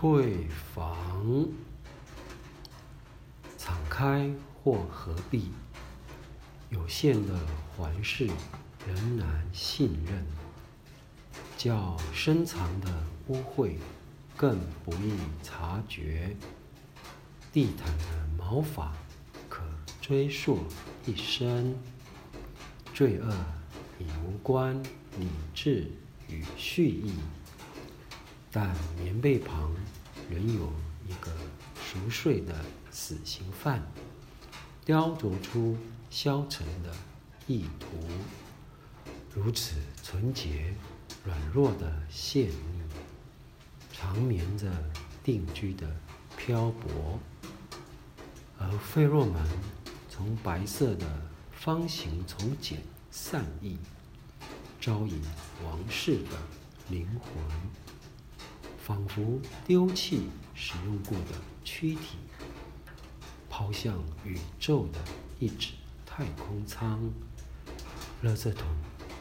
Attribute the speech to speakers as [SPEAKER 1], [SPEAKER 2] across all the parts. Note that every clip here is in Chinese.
[SPEAKER 1] 退房，敞开或合闭，有限的环视仍然信任，较深藏的污秽更不易察觉。地毯的毛发可追溯一生，罪恶已无关理智与蓄意。但棉被旁仍有一个熟睡的死刑犯，雕琢出消沉的意图。如此纯洁、软弱的线腻，长眠着定居的漂泊。而费洛蒙从白色的方形从茧散逸，招引王室的灵魂。仿佛丢弃使用过的躯体，抛向宇宙的一纸太空舱。垃圾桶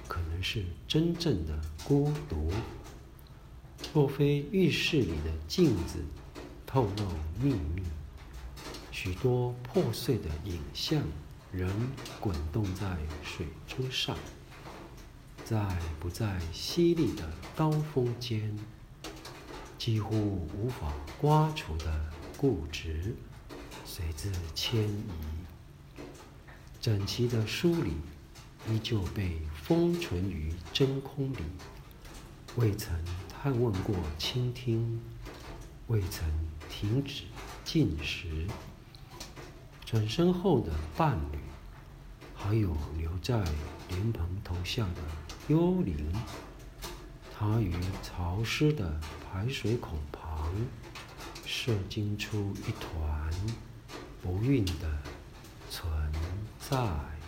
[SPEAKER 1] 可能是真正的孤独。若非浴室里的镜子透露秘密，许多破碎的影像仍滚动在水珠上，在不再犀利的刀锋间。几乎无法刮除的固执，随之迁移。整齐的梳理依旧被封存于真空里，未曾探问过倾听，未曾停止进食。转身后的伴侣，还有留在莲蓬头下的幽灵。他于潮湿的排水孔旁射精出一团不孕的存在。